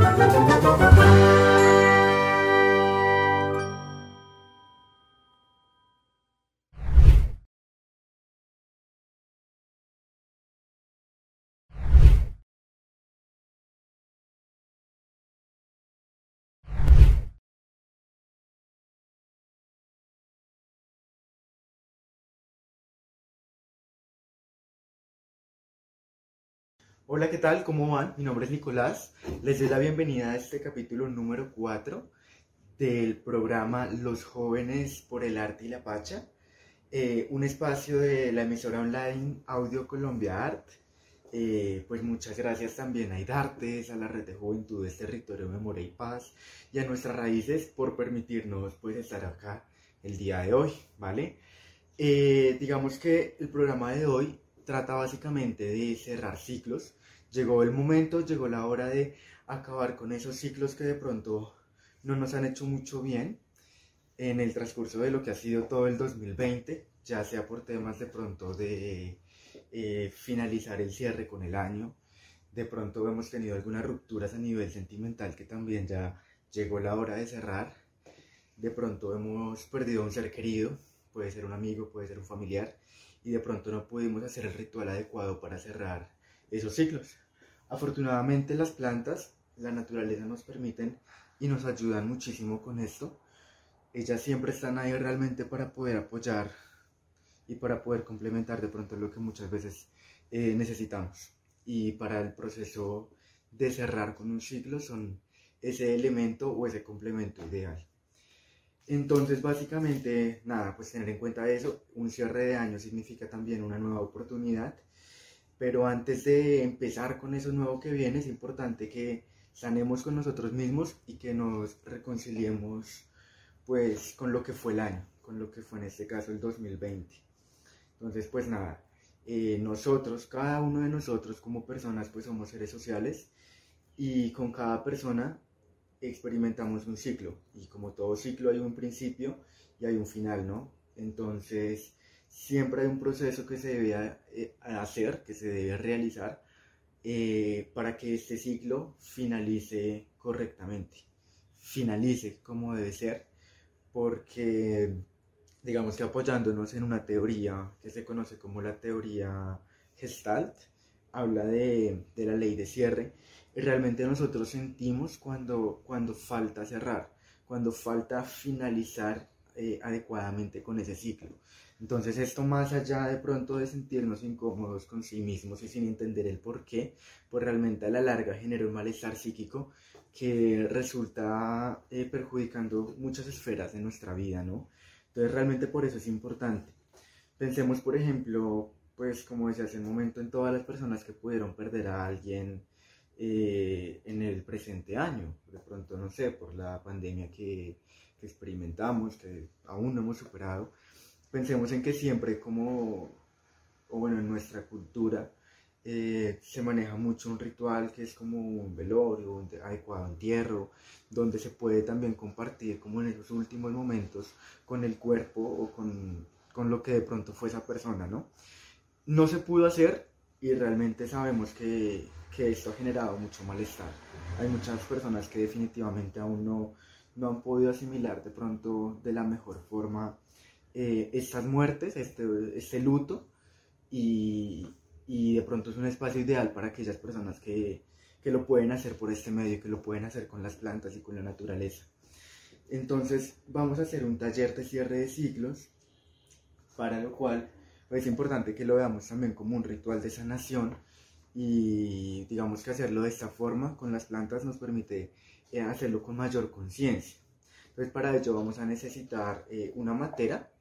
Thank you. Hola, ¿qué tal? ¿Cómo van? Mi nombre es Nicolás. Les doy la bienvenida a este capítulo número 4 del programa Los jóvenes por el arte y la pacha, eh, un espacio de la emisora online Audio Colombia Art. Eh, pues muchas gracias también a IDARTES, a la Red de Juventudes Territorio Memoria y Paz y a nuestras raíces por permitirnos pues estar acá el día de hoy, ¿vale? Eh, digamos que el programa de hoy trata básicamente de cerrar ciclos llegó el momento, llegó la hora de acabar con esos ciclos que de pronto no nos han hecho mucho bien en el transcurso de lo que ha sido todo el 2020, ya sea por temas de pronto de eh, finalizar el cierre con el año, de pronto hemos tenido algunas rupturas a nivel sentimental que también ya llegó la hora de cerrar, de pronto hemos perdido un ser querido, puede ser un amigo, puede ser un familiar, y de pronto no pudimos hacer el ritual adecuado para cerrar esos ciclos. Afortunadamente las plantas, la naturaleza nos permiten y nos ayudan muchísimo con esto. Ellas siempre están ahí realmente para poder apoyar y para poder complementar de pronto lo que muchas veces eh, necesitamos. Y para el proceso de cerrar con un ciclo son ese elemento o ese complemento ideal. Entonces, básicamente, nada, pues tener en cuenta eso, un cierre de año significa también una nueva oportunidad pero antes de empezar con eso nuevo que viene, es importante que sanemos con nosotros mismos y que nos reconciliemos pues con lo que fue el año, con lo que fue en este caso el 2020. Entonces pues nada, eh, nosotros, cada uno de nosotros como personas pues somos seres sociales y con cada persona experimentamos un ciclo y como todo ciclo hay un principio y hay un final, ¿no? Entonces siempre hay un proceso que se debe eh, hacer, que se debe realizar eh, para que este ciclo finalice correctamente, finalice como debe ser, porque digamos que apoyándonos en una teoría que se conoce como la teoría Gestalt, habla de, la ley de cierre, y realmente nosotros sentimos cuando, cuando falta cerrar, cuando falta finalizar eh, adecuadamente con ese ciclo. Entonces esto más allá de pronto de sentirnos incómodos con sí mismos y sin entender el por qué, pues realmente a la larga genera un malestar psíquico que resulta eh, perjudicando muchas esferas de nuestra vida, ¿no? Entonces realmente por eso es importante. Pensemos, por ejemplo, pues como decía hace un momento, en todas las personas que pudieron perder a alguien eh, en el presente año, de pronto, no sé, por la pandemia que, que experimentamos, que aún no hemos superado pensemos en que siempre como, o bueno, en nuestra cultura, eh, se maneja mucho un ritual que es como un velorio, un adecuado entierro, donde se puede también compartir como en esos últimos momentos con el cuerpo o con, con lo que de pronto fue esa persona, ¿no? No se pudo hacer y realmente sabemos que, que esto ha generado mucho malestar. Hay muchas personas que definitivamente aún no, no han podido asimilar de pronto de la mejor forma eh, estas muertes, este, este luto, y, de pronto es un espacio ideal para aquellas personas que, que lo pueden hacer por este medio, que lo pueden hacer con las plantas y con la naturaleza. Entonces vamos a hacer un taller de cierre de ciclos, para lo cual es importante que lo veamos también como un ritual de sanación y digamos que hacerlo de esta forma con las plantas nos permite eh, hacerlo con mayor conciencia. Entonces para ello vamos a necesitar eh, una matera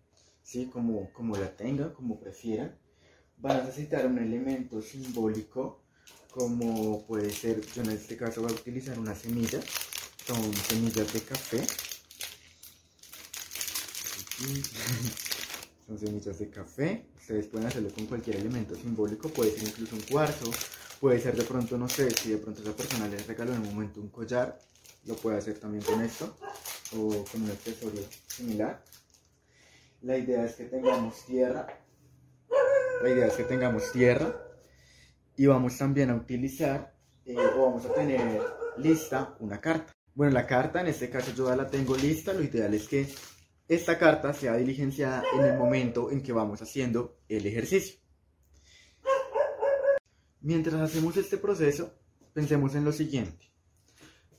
¿sí? como, como la tenga, como prefiera. Van a necesitar un elemento simbólico, como puede ser, yo en este caso voy a utilizar una semilla, son semillas de café. Son semillas de café. Ustedes pueden hacerlo con cualquier elemento simbólico, puede ser incluso un cuarzo, puede ser de pronto, no sé, si de pronto esa persona les regaló en un momento un collar, lo puede hacer también con esto, o con un accesorio similar. La idea es que tengamos tierra. La idea es que tengamos tierra. Y vamos también a utilizar, eh, o vamos a tener lista una carta. Bueno, la carta en este caso yo ya la tengo lista, lo ideal es que esta carta sea diligenciada en el momento en que vamos haciendo el ejercicio. Mientras hacemos este proceso, pensemos en lo siguiente.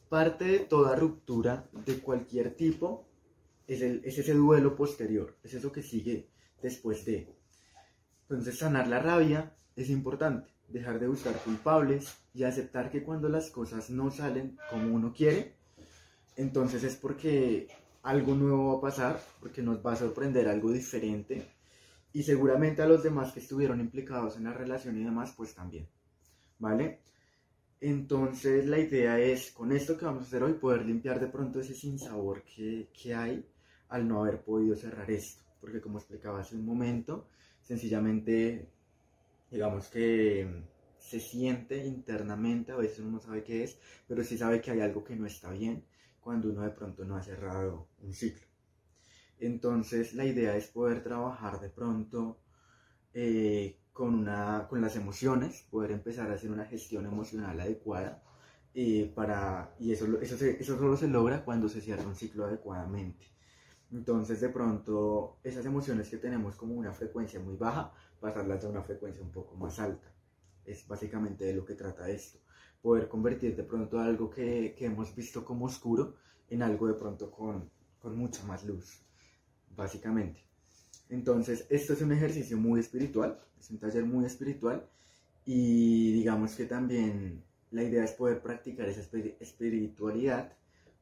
Parte de toda ruptura de cualquier tipo es, es ese duelo posterior, es eso que sigue después de. Entonces, sanar la rabia es importante, dejar de buscar culpables y aceptar que cuando las cosas no salen como uno quiere, entonces es porque algo nuevo va a pasar, porque nos va a sorprender algo diferente y seguramente a los demás que estuvieron implicados en la relación y demás, pues también, ¿vale? Entonces la idea es, con esto que vamos a hacer hoy, poder limpiar de pronto ese sinsabor que, que hay al no haber podido cerrar esto, porque como explicaba hace un momento, sencillamente, digamos que se siente internamente, a veces uno no sabe qué es, pero sí sabe que hay algo que no está bien cuando uno de pronto no ha cerrado un ciclo. Entonces la idea es poder trabajar de pronto eh, con, una, con las emociones, poder empezar a hacer una gestión emocional adecuada eh, para, y eso, eso, eso solo se logra cuando se cierra un ciclo adecuadamente. Entonces de pronto esas emociones que tenemos como una frecuencia muy baja, pasarlas a una frecuencia un poco más alta. Es básicamente de lo que trata esto. Poder convertir de pronto algo que, que hemos visto como oscuro en algo de pronto con, con mucha más luz, básicamente. Entonces, esto es un ejercicio muy espiritual, es un taller muy espiritual y digamos que también la idea es poder practicar esa espiritualidad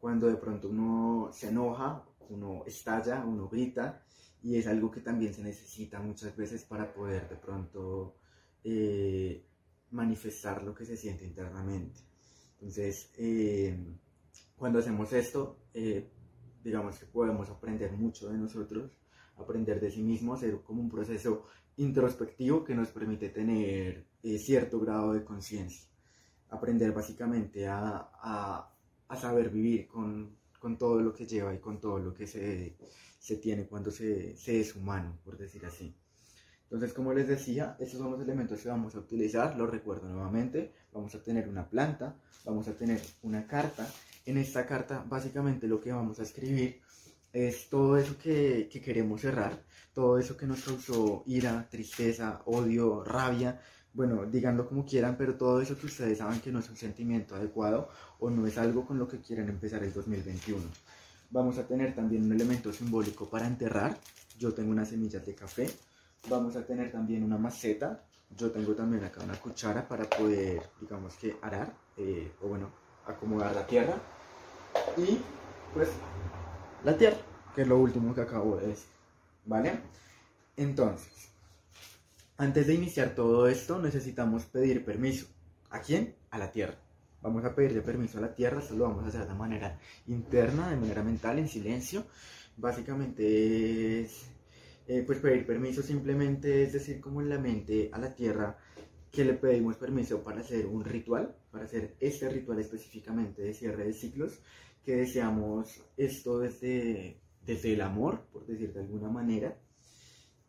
cuando de pronto uno se enoja, uno estalla, uno grita y es algo que también se necesita muchas veces para poder de pronto eh, manifestar lo que se siente internamente. Entonces, eh, cuando hacemos esto, eh, digamos que podemos aprender mucho de nosotros, aprender de sí mismo, hacer como un proceso introspectivo que nos permite tener cierto grado de conciencia, aprender básicamente a, a, a, saber vivir con, con, todo lo que lleva y con todo lo que se, se tiene cuando se, se es humano, por decir así. Entonces, como les decía, estos son los elementos que vamos a utilizar, los recuerdo nuevamente, vamos a tener una planta, vamos a tener una carta. En esta carta, básicamente lo que vamos a escribir es todo eso que, que queremos cerrar, todo eso que nos causó ira, tristeza, odio, rabia, bueno, díganlo como quieran, pero todo eso que ustedes saben que no es un sentimiento adecuado o no es algo con lo que quieren empezar el 2021. Vamos a tener también un elemento simbólico para enterrar. Yo tengo unas semillas de café, Vamos a tener también una maceta. Yo tengo también acá una cuchara para poder, digamos que, arar eh, o bueno, acomodar la tierra. Y pues la tierra, que es lo último que acabo de decir. ¿Vale? Entonces, antes de iniciar todo esto, necesitamos pedir permiso. ¿A quién? A la tierra. Vamos a pedirle permiso a la tierra, esto lo vamos a hacer de manera interna, de manera mental, en silencio. Básicamente es eh, pues pedir permiso simplemente es decir como en la mente a la tierra que le pedimos permiso para hacer un ritual, para hacer este ritual específicamente de cierre de ciclos, que deseamos esto desde, desde el amor, por decir de alguna manera,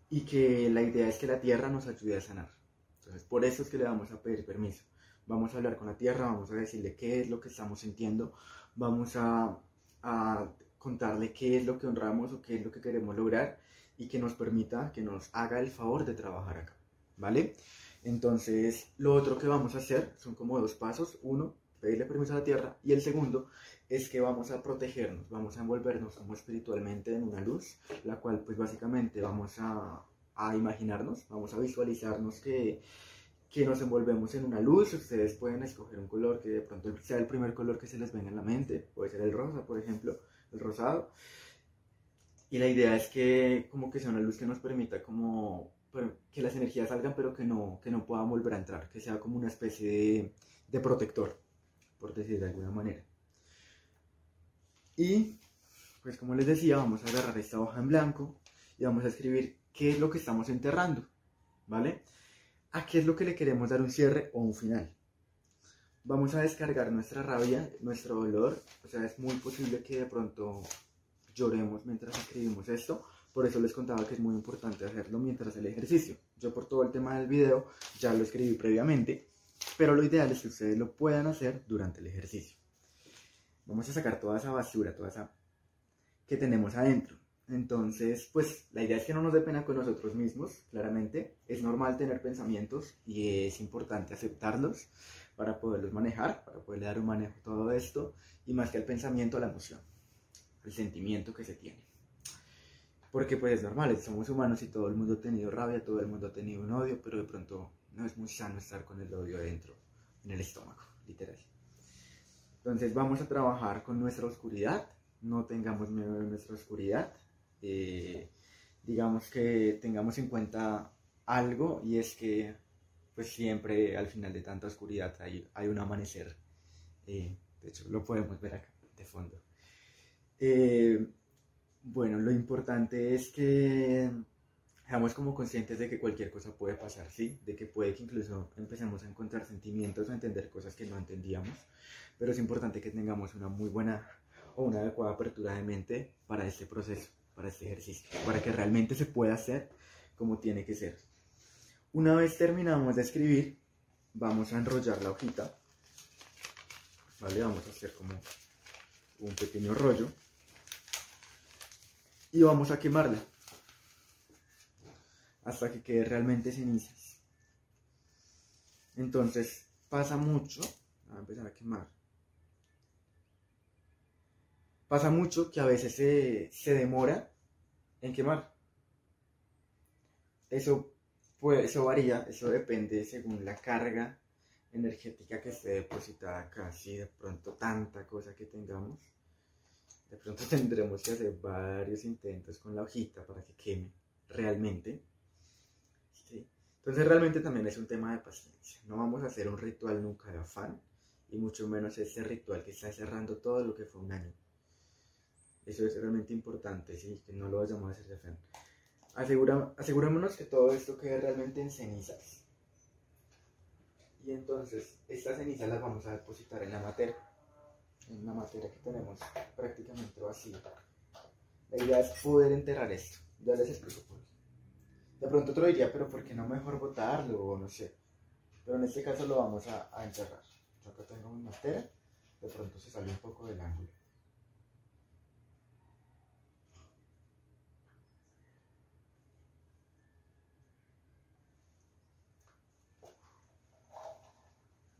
y que la idea es que la tierra nos ayude a sanar. Entonces, por eso es que le vamos a pedir permiso. Vamos a hablar con la tierra, vamos a decirle qué es lo que estamos sintiendo, vamos a, a contarle qué es lo que honramos o qué es lo que queremos lograr y que nos permita, que nos haga el favor de trabajar acá, ¿vale? Entonces, lo otro que vamos a hacer son como dos pasos. Uno, pedirle permiso a la tierra y el segundo es que vamos a protegernos, vamos a envolvernos como espiritualmente en una luz, la cual pues básicamente vamos a, imaginarnos, vamos a visualizarnos que, que nos envolvemos en una luz, ustedes pueden escoger un color que de pronto sea el primer color que se les venga en la mente, puede ser el rosa, por ejemplo, el rosado, y la idea es que como que sea una luz que nos permita como que las energías salgan pero que no, que no puedan volver a entrar, que sea como una especie de, de protector, por decir de alguna manera. Y pues como les decía, vamos a agarrar esta hoja en blanco y vamos a escribir qué es lo que estamos enterrando, ¿vale? A qué es lo que le queremos dar un cierre o un final. Vamos a descargar nuestra rabia, nuestro dolor, o sea, es muy posible que de pronto lloremos mientras escribimos esto. Por eso les contaba que es muy importante hacerlo mientras el ejercicio. Yo por todo el tema del video ya lo escribí previamente, pero lo ideal es que ustedes lo puedan hacer durante el ejercicio. Vamos a sacar toda esa basura, toda esa que tenemos adentro. Entonces, pues la idea es que no nos dé pena con nosotros mismos, claramente. Es normal tener pensamientos y es importante aceptarlos para poderlos manejar, para poderle dar un manejo a todo esto y más que el pensamiento, la emoción, el sentimiento que se tiene. Porque pues es normal, somos humanos y todo el mundo ha tenido rabia, todo el mundo ha tenido un odio, pero de pronto no es muy sano estar con el odio adentro, en el estómago, literal. Entonces vamos a trabajar con nuestra oscuridad, no tengamos miedo de nuestra oscuridad, eh, digamos que tengamos en cuenta algo y es que pues siempre al final de tanta oscuridad hay, un amanecer. Eh, de hecho, lo podemos ver acá de fondo. Eh, bueno, lo importante es que seamos como conscientes de que cualquier cosa puede pasar, ¿sí? De que puede que incluso empecemos a encontrar sentimientos o entender cosas que no entendíamos, pero es importante que tengamos una muy buena o una adecuada apertura de mente para este proceso, para este ejercicio, para que realmente se pueda hacer como tiene que ser. Una vez terminamos de escribir, vamos a enrollar la hojita, ¿vale? Vamos a hacer como un pequeño rollo y vamos a quemarla hasta que quede realmente cenizas. Entonces pasa mucho, a empezar a quemar. Pasa mucho que a veces se, se demora en quemar. Eso, pues, eso varía, eso depende según la carga energética que esté depositada acá. Si de pronto tanta cosa que tengamos, de pronto tendremos que hacer varios intentos con la hojita para que queme realmente. Entonces realmente también es un tema de paciencia. No vamos a hacer un ritual nunca de afán y mucho menos ese ritual que está cerrando todo lo que fue un año. Eso es realmente importante, ¿sí? que no lo vayamos a hacer de afán. Asegura, asegurémonos que todo esto quede realmente en cenizas. Y entonces estas cenizas las vamos a depositar en la materia en una materia que tenemos prácticamente vacía. La idea es poder enterrar esto. Ya les explico por qué. De pronto otro diría, pero ¿por qué no mejor botarlo? O no sé. Pero en este caso lo vamos a, a enterrar. Yo acá tengo mi materia. De pronto se sale un poco del ángulo.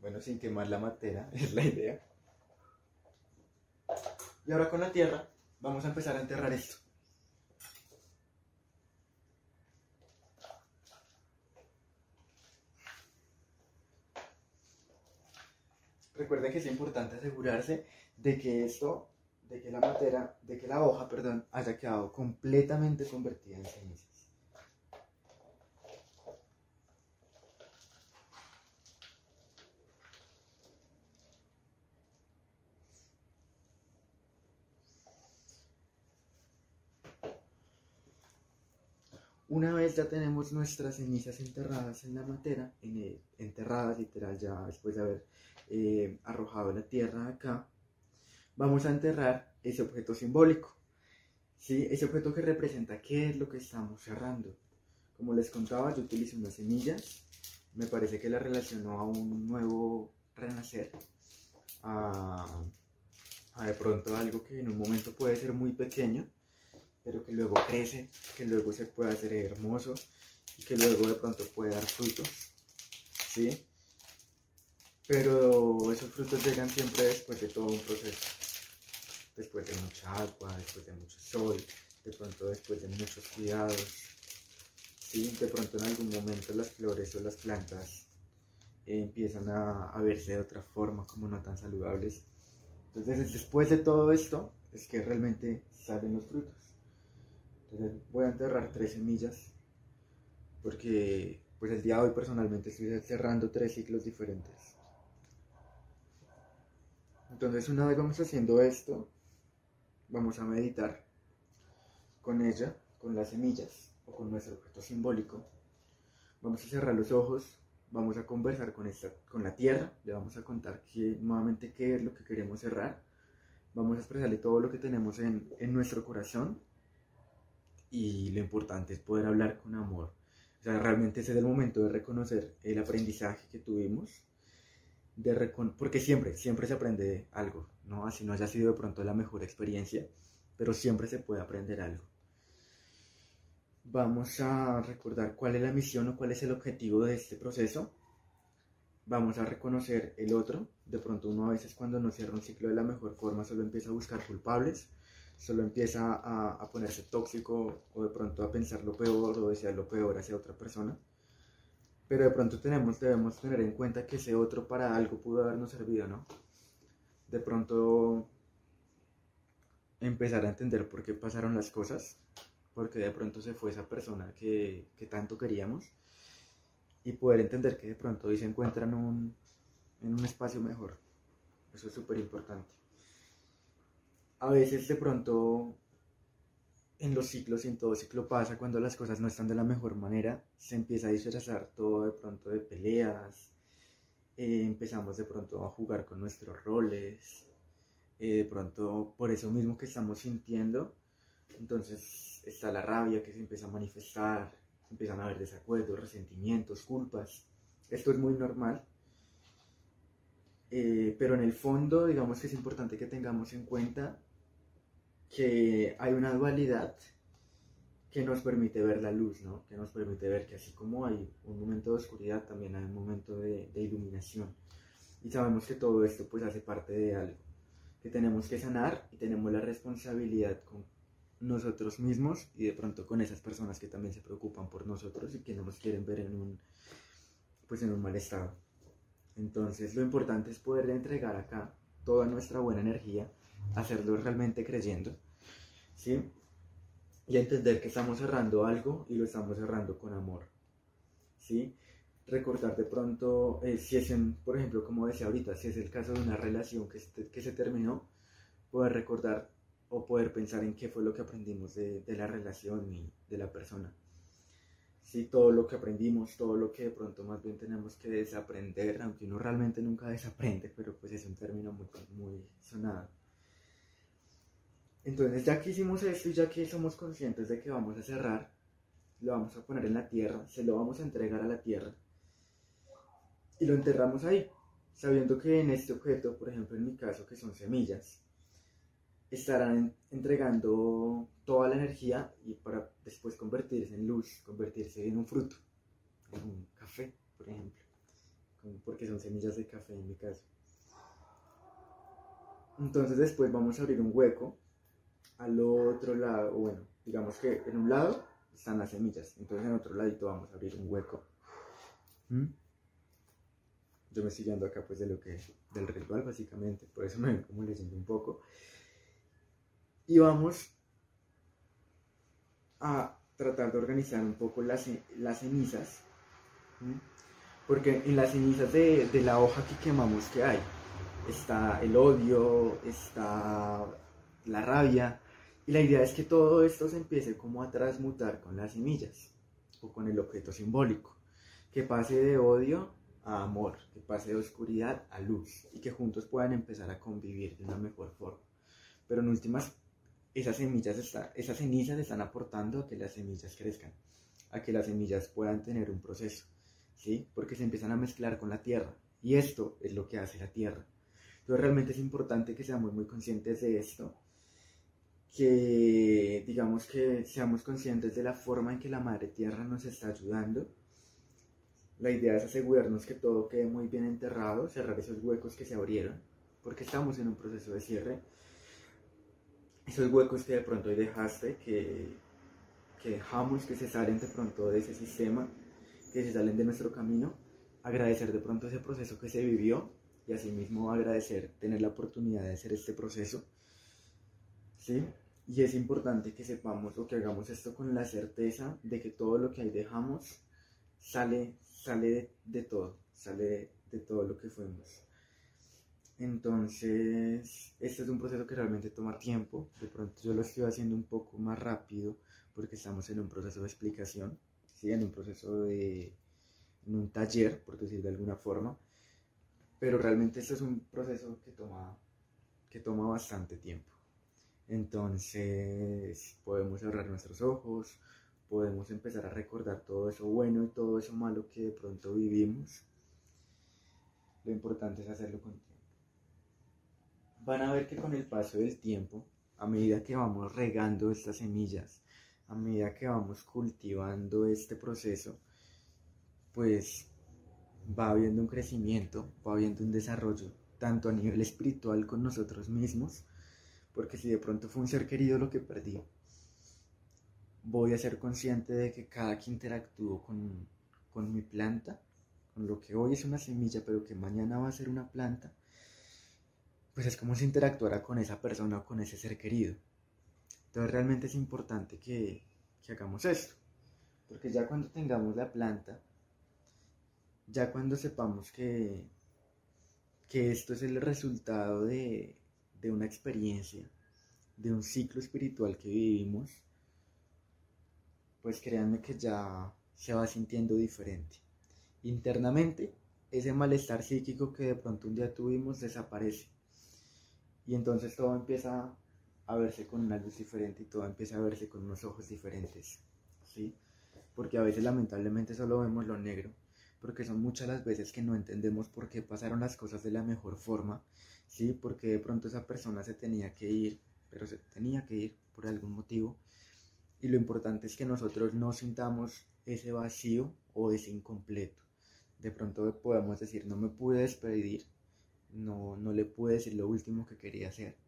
Bueno, sin quemar la materia, es la idea. Y ahora con la tierra vamos a empezar a enterrar esto. Recuerden que es importante asegurarse de que esto, de que la materia, de que la hoja, perdón, haya quedado completamente convertida en ceniza. Una vez ya tenemos nuestras cenizas enterradas en la materia, en enterradas literal ya después de haber eh, arrojado la tierra acá, vamos a enterrar ese objeto simbólico. ¿sí? Ese objeto que representa qué es lo que estamos cerrando. Como les contaba, yo utilizo unas semillas. Me parece que la relacionó a un nuevo renacer. A, a de pronto algo que en un momento puede ser muy pequeño pero que luego crece, que luego se puede hacer hermoso y que luego de pronto puede dar frutos, ¿sí? Pero esos frutos llegan siempre después de todo un proceso, después de mucha agua, después de mucho sol, de pronto después de muchos cuidados, ¿sí? De pronto en algún momento las flores o las plantas empiezan a, a verse de otra forma, como no tan saludables. Entonces, después de todo esto, es que realmente salen los frutos. Entonces voy a enterrar tres semillas porque pues el día de hoy personalmente estoy cerrando tres ciclos diferentes. Entonces una vez vamos haciendo esto, vamos a meditar con ella, con las semillas o con nuestro objeto simbólico. Vamos a cerrar los ojos, vamos a conversar con, esta, con la tierra, le vamos a contar nuevamente qué es lo que queremos cerrar. Vamos a expresarle todo lo que tenemos en, en nuestro corazón y lo importante es poder hablar con amor. O sea, realmente ese es el momento de reconocer el aprendizaje que tuvimos, de porque siempre, siempre se aprende algo, ¿no? Así no haya sido de pronto la mejor experiencia, pero siempre se puede aprender algo. Vamos a recordar cuál es la misión o cuál es el objetivo de este proceso. Vamos a reconocer el otro. De pronto uno a veces cuando no cierra un ciclo de la mejor forma solo empieza a buscar culpables, solo empieza a, ponerse tóxico o de pronto a pensar lo peor o desear lo peor hacia otra persona pero de pronto tenemos, debemos tener en cuenta que ese otro para algo pudo habernos servido, ¿no? De pronto empezar a entender por qué pasaron las cosas, porque de pronto se fue esa persona que, tanto queríamos y poder entender que de pronto hoy se encuentran un, en un espacio mejor. Eso es súper importante. A veces de pronto en los ciclos y en todo ciclo pasa cuando las cosas no están de la mejor manera, se empieza a disfrazar todo de pronto de peleas, eh, empezamos de pronto a jugar con nuestros roles, eh, de pronto por eso mismo que estamos sintiendo, entonces está la rabia que se empieza a manifestar, empiezan a haber desacuerdos, resentimientos, culpas, esto es muy normal. Eh, pero en el fondo, digamos que es importante que tengamos en cuenta que hay una dualidad que nos permite ver la luz, ¿no? Que nos permite ver que así como hay un momento de oscuridad, también hay un momento de, iluminación. Y sabemos que todo esto pues hace parte de algo, que tenemos que sanar y tenemos la responsabilidad con nosotros mismos y de pronto con esas personas que también se preocupan por nosotros y que no nos quieren ver en un, pues en un mal estado. Entonces lo importante es poder entregar acá toda nuestra buena energía hacerlo realmente creyendo, ¿sí? Y entender que estamos cerrando algo y lo estamos cerrando con amor, ¿sí? Recordar de pronto, eh, si es, en, por ejemplo, como decía ahorita, si es el caso de una relación que, se, que se terminó, poder recordar o poder pensar en qué fue lo que aprendimos de, de la relación y de la persona. Sí, todo lo que aprendimos, todo lo que de pronto más bien tenemos que desaprender, aunque uno realmente nunca desaprende, pero pues es un término muy, muy sonado. Entonces, ya que hicimos esto y ya que somos conscientes de que vamos a cerrar, lo vamos a poner en la tierra, se lo vamos a entregar a la tierra y lo enterramos ahí, sabiendo que en este objeto, por ejemplo en mi caso, que son semillas, estarán entregando toda la energía y para después convertirse en luz, convertirse en un fruto, en un café, por ejemplo, porque son semillas de café en mi caso. Entonces después vamos a abrir un hueco al otro lado, bueno, digamos que en un lado están las semillas, entonces en otro ladito vamos a abrir un hueco. ¿Mm? Yo me estoy guiando acá pues de lo que, del ritual básicamente, por eso me ven como leyendo un poco. Y vamos a tratar de organizar un poco las, las cenizas, porque en las cenizas de, de la hoja que quemamos, ¿qué hay? Está el odio, está la rabia, y la idea es que todo esto se empiece como a transmutar con las semillas o con el objeto simbólico, que pase de odio a amor, que pase de oscuridad a luz y que juntos puedan empezar a convivir de una mejor forma. Pero en últimas, esas semillas, está, esas cenizas están aportando a que las semillas crezcan, a que las semillas puedan tener un proceso, ¿sí? Porque se empiezan a mezclar con la tierra y esto es lo que hace la tierra. Entonces realmente es importante que seamos muy conscientes de esto que digamos que seamos conscientes de la forma en que la Madre Tierra nos está ayudando. La idea es asegurarnos que todo quede muy bien enterrado, cerrar esos huecos que se abrieron, porque estamos en un proceso de cierre. Esos huecos que de pronto hoy dejaste, que, que dejamos que se salen de pronto de ese sistema, que se salen de nuestro camino, agradecer de pronto ese proceso que se vivió y asimismo agradecer tener la oportunidad de hacer este proceso ¿sí? Y es importante que sepamos o que hagamos esto con la certeza de que todo lo que ahí dejamos sale, sale de, todo, sale de, todo lo que fuimos. Entonces, este es un proceso que realmente toma tiempo. De pronto yo lo estoy haciendo un poco más rápido porque estamos en un proceso de explicación, ¿sí? en un proceso de, en un taller, por decir de alguna forma. Pero realmente este es un proceso que toma, que toma bastante tiempo. Entonces podemos cerrar nuestros ojos, podemos empezar a recordar todo eso bueno y todo eso malo que de pronto vivimos. Lo importante es hacerlo con tiempo. Van a ver que con el paso del tiempo, a medida que vamos regando estas semillas, a medida que vamos cultivando este proceso, pues va habiendo un crecimiento, va habiendo un desarrollo, tanto a nivel espiritual con nosotros mismos, porque si de pronto fue un ser querido lo que perdí, voy a ser consciente de que cada que interactúo con, con mi planta, con lo que hoy es una semilla, pero que mañana va a ser una planta, pues es como si interactuara con esa persona o con ese ser querido. Entonces realmente es importante que, que hagamos esto, porque ya cuando tengamos la planta, ya cuando sepamos que, que esto es el resultado de, de una experiencia, de un ciclo espiritual que vivimos, pues créanme que ya se va sintiendo diferente. Internamente, ese malestar psíquico que de pronto un día tuvimos desaparece. Y entonces todo empieza a verse con una luz diferente y todo empieza a verse con unos ojos diferentes. ¿Sí? Porque a veces lamentablemente solo vemos lo negro, porque son muchas las veces que no entendemos por qué pasaron las cosas de la mejor forma, ¿sí? Porque de pronto esa persona se tenía que ir, pero se tenía que ir por algún motivo y lo importante es que nosotros no sintamos ese vacío o ese incompleto. De pronto podemos decir, no me pude despedir, no, no le pude decir lo último que quería hacer.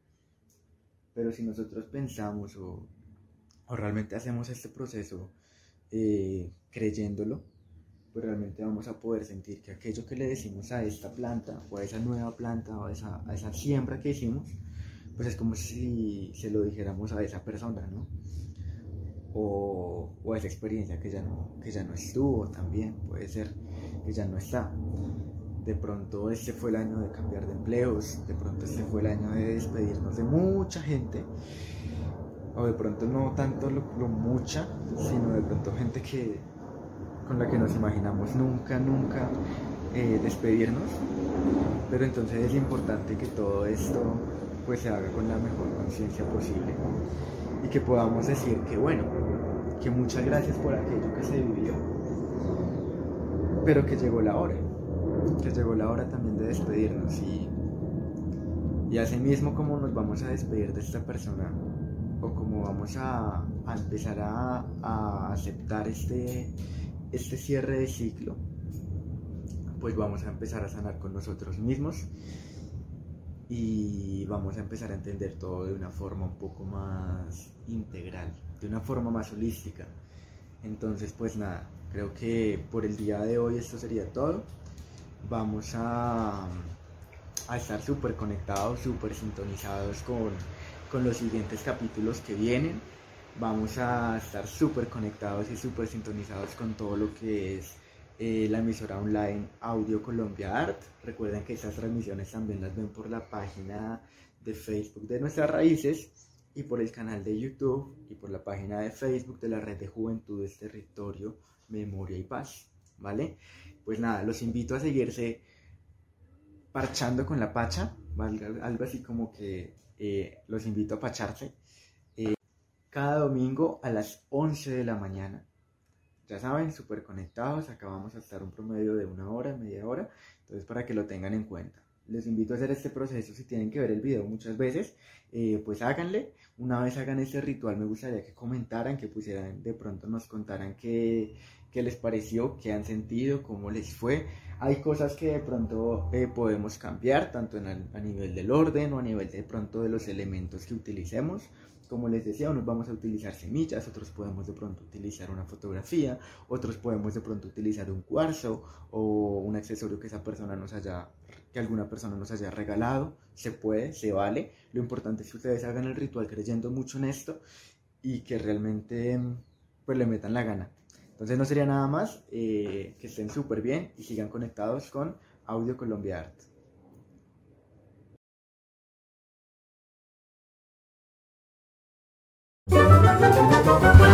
Pero si nosotros pensamos o, realmente hacemos este proceso eh, creyéndolo, pues realmente vamos a poder sentir que aquello que le decimos a esta planta o a esa nueva planta o a esa, a esa siembra que hicimos, pues es como si se lo dijéramos a esa persona, ¿no? o, o, esa experiencia que ya, no, que ya no estuvo también, puede ser que ya no está. De pronto este fue el año de cambiar de empleos, de pronto este fue el año de despedirnos de mucha gente, o de pronto no tanto lo, mucha, sino de pronto gente que, con la que nos imaginamos nunca, nunca eh, despedirnos. Pero entonces es importante que todo esto pues se haga con la mejor conciencia posible y que podamos decir que bueno, que muchas gracias por aquello que se vivió, pero que llegó la hora, que llegó la hora también de despedirnos y, y así mismo como nos vamos a despedir de esta persona o como vamos a, empezar a, aceptar este, este cierre de ciclo, pues vamos a empezar a sanar con nosotros mismos y vamos a empezar a entender todo de una forma un poco más integral, de una forma más holística. Entonces, pues nada, creo que por el día de hoy esto sería todo. Vamos a, estar súper conectados, súper sintonizados con, con los siguientes capítulos que vienen. Vamos a estar súper conectados y súper sintonizados con todo lo que es eh, la emisora online Audio Colombia Art. Recuerden que esas transmisiones también las ven por la página de Facebook de Nuestras Raíces y por el canal de YouTube y por la página de Facebook de la Red de Juventudes Territorio, Memoria y Paz. ¿Vale? Pues nada, los invito a seguirse parchando con la pacha, algo así como que eh, los invito a pacharse. Cada domingo a las 11 de la mañana ya saben, súper conectados, acabamos a estar un promedio de una hora, media hora, entonces para que lo tengan en cuenta. Les invito a hacer este proceso, si tienen que ver el video muchas veces, eh, pues háganle. Una vez hagan este ritual, me gustaría que comentaran, que pusieran, de pronto nos contaran qué, qué les pareció, qué han sentido, cómo les fue. Hay cosas que de pronto eh, podemos cambiar, tanto en a nivel del orden o a nivel de pronto de los elementos que utilicemos como les decía, unos vamos a utilizar semillas, otros podemos de pronto utilizar una fotografía, otros podemos de pronto utilizar un cuarzo o un accesorio que esa persona nos haya, que alguna persona nos haya regalado. Se puede, se vale. Lo importante es que ustedes hagan el ritual creyendo mucho en esto y que realmente pues le metan la gana. Entonces no sería nada más, eh, que estén súper bien y sigan conectados con Audio Colombia Art. Música